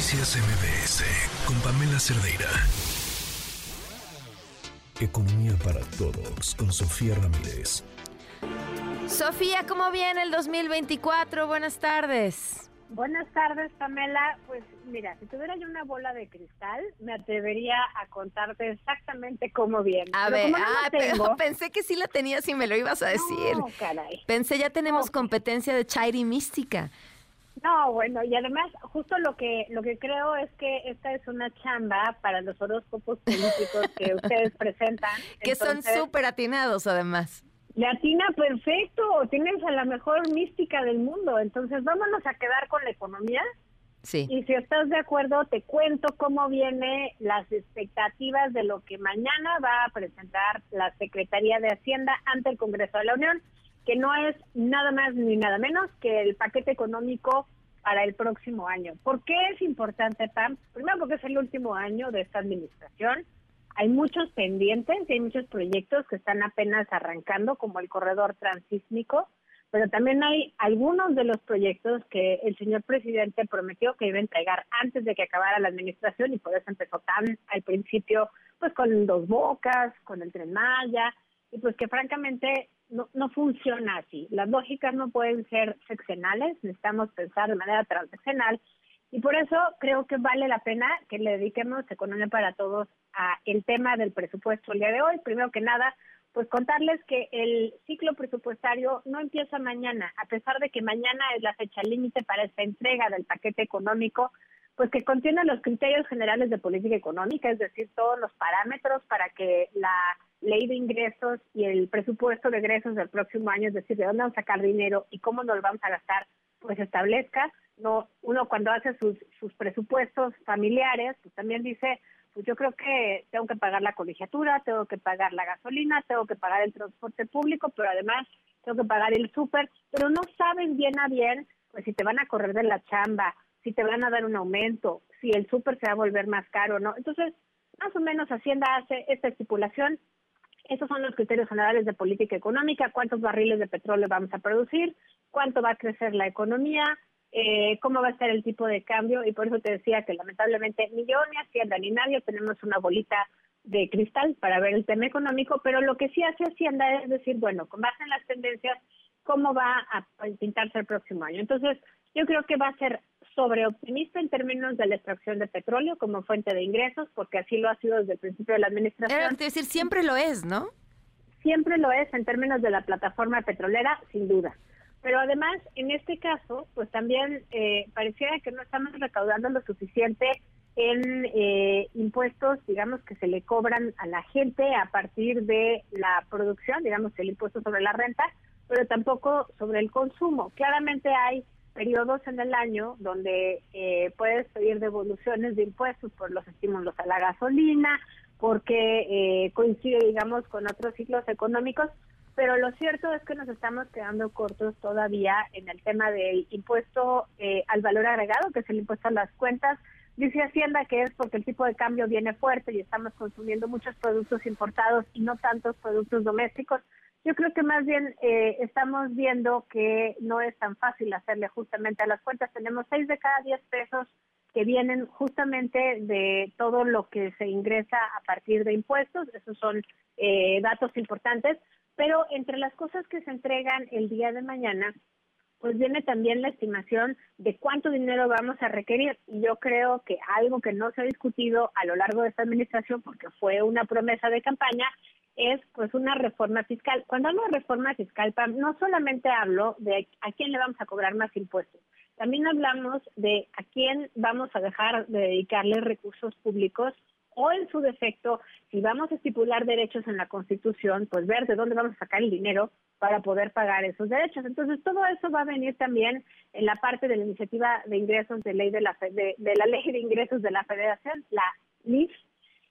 Noticias MBS con Pamela Cerdeira. Economía para todos con Sofía Ramírez. Sofía, ¿cómo viene el 2024? Buenas tardes. Buenas tardes, Pamela. Pues mira, si tuviera yo una bola de cristal, me atrevería a contarte exactamente cómo viene. A ver, ah, pensé que sí la tenías y me lo ibas a decir. No, caray. Pensé ya tenemos competencia de Chairi mística. No, bueno, y además justo lo que lo que creo es que esta es una chamba para los horóscopos políticos que ustedes presentan. Que son súper atinados además. Le atina perfecto, tienes a la mejor mística del mundo, entonces vámonos a quedar con la economía. Sí. Y si estás de acuerdo, te cuento cómo viene las expectativas de lo que mañana va a presentar la Secretaría de Hacienda ante el Congreso de la Unión que no es nada más ni nada menos que el paquete económico para el próximo año. ¿Por qué es importante, Pam? Primero porque es el último año de esta administración. Hay muchos pendientes y hay muchos proyectos que están apenas arrancando, como el corredor transísmico, pero también hay algunos de los proyectos que el señor presidente prometió que iba a entregar antes de que acabara la administración y por eso empezó tan al principio pues con dos bocas, con el tren Maya, y pues que francamente no, no funciona así. Las lógicas no pueden ser seccionales, necesitamos pensar de manera transaccional y por eso creo que vale la pena que le dediquemos Economía para Todos a el tema del presupuesto el día de hoy. Primero que nada, pues contarles que el ciclo presupuestario no empieza mañana, a pesar de que mañana es la fecha límite para esta entrega del paquete económico, pues que contiene los criterios generales de política económica, es decir, todos los parámetros para que la ley de ingresos y el presupuesto de egresos del próximo año, es decir, de dónde vamos a sacar dinero y cómo nos vamos a gastar, pues establezca. No, uno cuando hace sus, sus presupuestos familiares, pues también dice, pues yo creo que tengo que pagar la colegiatura, tengo que pagar la gasolina, tengo que pagar el transporte público, pero además tengo que pagar el súper, pero no saben bien a bien, pues si te van a correr de la chamba, si te van a dar un aumento, si el súper se va a volver más caro, ¿no? Entonces, más o menos Hacienda hace esta estipulación esos son los criterios generales de política económica, cuántos barriles de petróleo vamos a producir, cuánto va a crecer la economía, eh, cómo va a ser el tipo de cambio y por eso te decía que lamentablemente ni yo ni Hacienda ni nadie tenemos una bolita de cristal para ver el tema económico, pero lo que sí hace Hacienda es decir, bueno, con base en las tendencias, cómo va a pintarse el próximo año. Entonces, yo creo que va a ser sobreoptimista en términos de la extracción de petróleo como fuente de ingresos, porque así lo ha sido desde el principio de la administración. Es decir, siempre lo es, ¿no? Siempre lo es en términos de la plataforma petrolera, sin duda. Pero además, en este caso, pues también eh, pareciera que no estamos recaudando lo suficiente en eh, impuestos, digamos, que se le cobran a la gente a partir de la producción, digamos, el impuesto sobre la renta, pero tampoco sobre el consumo. Claramente hay periodos en el año donde eh, puedes pedir devoluciones de impuestos por los estímulos a la gasolina, porque eh, coincide, digamos, con otros ciclos económicos, pero lo cierto es que nos estamos quedando cortos todavía en el tema del impuesto eh, al valor agregado, que es el impuesto a las cuentas. Dice Hacienda que es porque el tipo de cambio viene fuerte y estamos consumiendo muchos productos importados y no tantos productos domésticos. Yo creo que más bien eh, estamos viendo que no es tan fácil hacerle justamente a las cuentas. Tenemos seis de cada diez pesos que vienen justamente de todo lo que se ingresa a partir de impuestos. Esos son eh, datos importantes. Pero entre las cosas que se entregan el día de mañana, pues viene también la estimación de cuánto dinero vamos a requerir. Y yo creo que algo que no se ha discutido a lo largo de esta administración, porque fue una promesa de campaña, es pues una reforma fiscal. Cuando hablo de reforma fiscal, no solamente hablo de a quién le vamos a cobrar más impuestos, también hablamos de a quién vamos a dejar de dedicarle recursos públicos o en su defecto, si vamos a estipular derechos en la Constitución, pues ver de dónde vamos a sacar el dinero para poder pagar esos derechos. Entonces, todo eso va a venir también en la parte de la iniciativa de ingresos de ley de la de, de la ley de ingresos de la Federación, la LIF,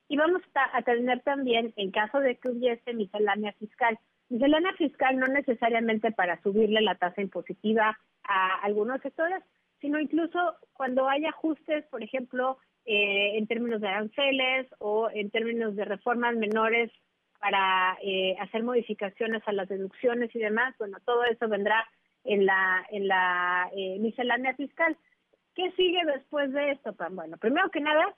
y vamos a tener también, en caso de que hubiese miscelánea fiscal, miscelánea fiscal no necesariamente para subirle la tasa impositiva a algunos sectores, sino incluso cuando hay ajustes, por ejemplo, eh, en términos de aranceles o en términos de reformas menores para eh, hacer modificaciones a las deducciones y demás, bueno, todo eso vendrá en la en la eh, miscelánea fiscal. ¿Qué sigue después de esto? Bueno, primero que nada,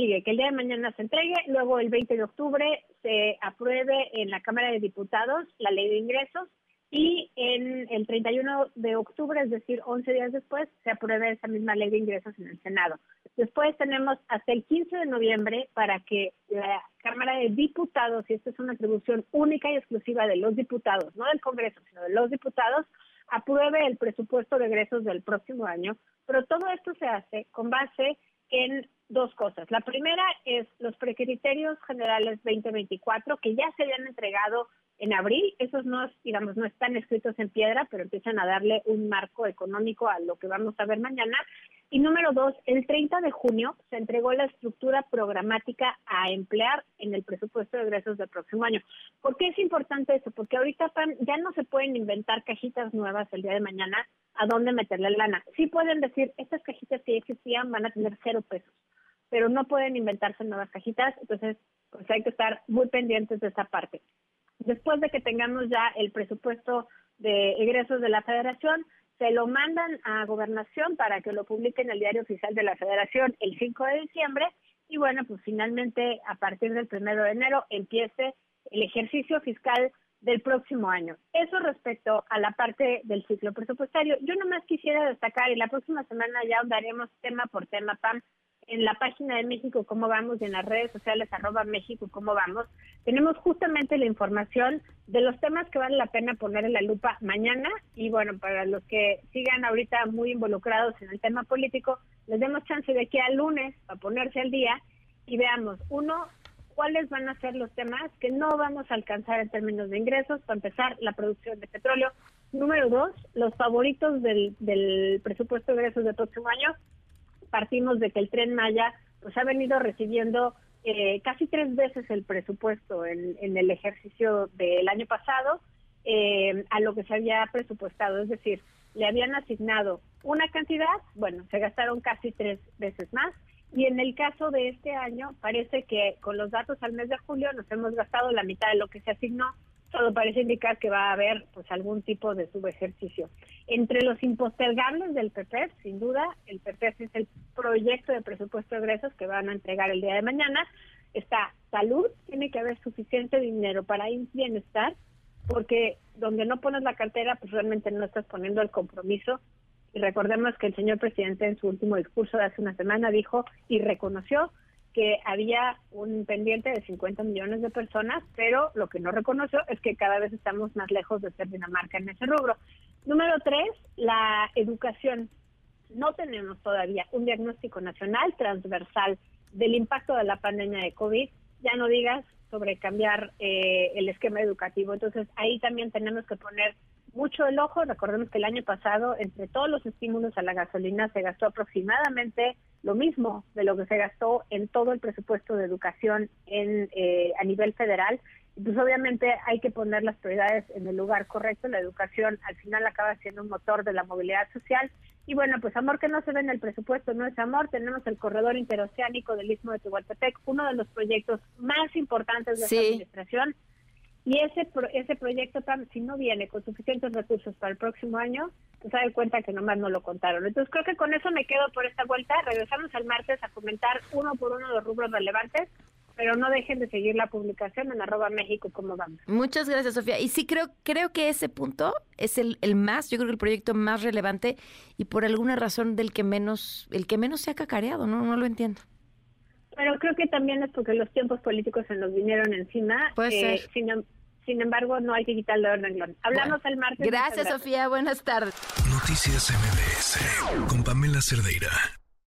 sigue que el día de mañana se entregue, luego el 20 de octubre se apruebe en la Cámara de Diputados la ley de ingresos y en el 31 de octubre, es decir, 11 días después, se apruebe esa misma ley de ingresos en el Senado. Después tenemos hasta el 15 de noviembre para que la Cámara de Diputados, y esta es una atribución única y exclusiva de los diputados, no del Congreso, sino de los diputados, apruebe el presupuesto de egresos del próximo año, pero todo esto se hace con base en dos cosas. La primera es los precriterios generales 2024 que ya se habían entregado en abril. Esos no, digamos, no están escritos en piedra, pero empiezan a darle un marco económico a lo que vamos a ver mañana. Y número dos, el 30 de junio se entregó la estructura programática a emplear en el presupuesto de egresos del próximo año. ¿Por qué es importante eso? Porque ahorita ya no se pueden inventar cajitas nuevas el día de mañana a dónde meterle lana. Sí pueden decir, estas cajitas que existían van a tener cero pesos, pero no pueden inventarse nuevas cajitas, entonces pues hay que estar muy pendientes de esa parte. Después de que tengamos ya el presupuesto de egresos de la federación, se lo mandan a gobernación para que lo publique en el diario oficial de la federación el 5 de diciembre y bueno, pues finalmente a partir del 1 de enero empiece el ejercicio fiscal del próximo año. Eso respecto a la parte del ciclo presupuestario. Yo nomás quisiera destacar, y la próxima semana ya andaremos tema por tema, Pam, en la página de México Cómo Vamos y en las redes sociales arroba México Cómo Vamos, tenemos justamente la información de los temas que vale la pena poner en la lupa mañana y bueno, para los que sigan ahorita muy involucrados en el tema político, les demos chance de que al lunes a ponerse al día y veamos, uno, cuáles van a ser los temas que no vamos a alcanzar en términos de ingresos, para empezar, la producción de petróleo. Número dos, los favoritos del, del presupuesto de ingresos del próximo año, partimos de que el tren Maya pues ha venido recibiendo eh, casi tres veces el presupuesto en, el ejercicio del año pasado eh, a lo que se había presupuestado, es decir, le habían asignado una cantidad, bueno, se gastaron casi tres veces más. Y en el caso de este año parece que con los datos al mes de julio nos hemos gastado la mitad de lo que se asignó todo parece indicar que va a haber pues algún tipo de subejercicio. Entre los impostergables del PPF, sin duda, el PPF es el proyecto de presupuesto de egresos que van a entregar el día de mañana. Está salud, tiene que haber suficiente dinero para bienestar, porque donde no pones la cartera, pues realmente no estás poniendo el compromiso. Y recordemos que el señor presidente en su último discurso de hace una semana dijo y reconoció que había un pendiente de 50 millones de personas, pero lo que no reconoció es que cada vez estamos más lejos de ser Dinamarca en ese rubro. Número tres, la educación. No tenemos todavía un diagnóstico nacional transversal del impacto de la pandemia de COVID, ya no digas sobre cambiar eh, el esquema educativo. Entonces ahí también tenemos que poner mucho el ojo. Recordemos que el año pasado, entre todos los estímulos a la gasolina, se gastó aproximadamente lo mismo de lo que se gastó en todo el presupuesto de educación en, eh, a nivel federal. Pues obviamente hay que poner las prioridades en el lugar correcto. La educación al final acaba siendo un motor de la movilidad social. Y bueno, pues amor que no se ve en el presupuesto no es amor. Tenemos el corredor interoceánico del Istmo de Tehuantepec, uno de los proyectos más importantes de esta administración y ese, ese proyecto, si no viene con suficientes recursos para el próximo año, pues se da cuenta que nomás no lo contaron. Entonces creo que con eso me quedo por esta vuelta. Regresamos al martes a comentar uno por uno los rubros relevantes pero no dejen de seguir la publicación en arroba México como vamos. Muchas gracias, Sofía. Y sí creo, creo que ese punto es el, el más, yo creo que el proyecto más relevante y por alguna razón del que menos, el que menos se ha cacareado, ¿no? No lo entiendo. Pero creo que también es porque los tiempos políticos se nos vinieron encima. Puede eh, Sin, embargo, no hay que quitarle el renglón. Hablamos el martes. Gracias, Sofía. Buenas tardes. Noticias MBS con Pamela Cerdeira.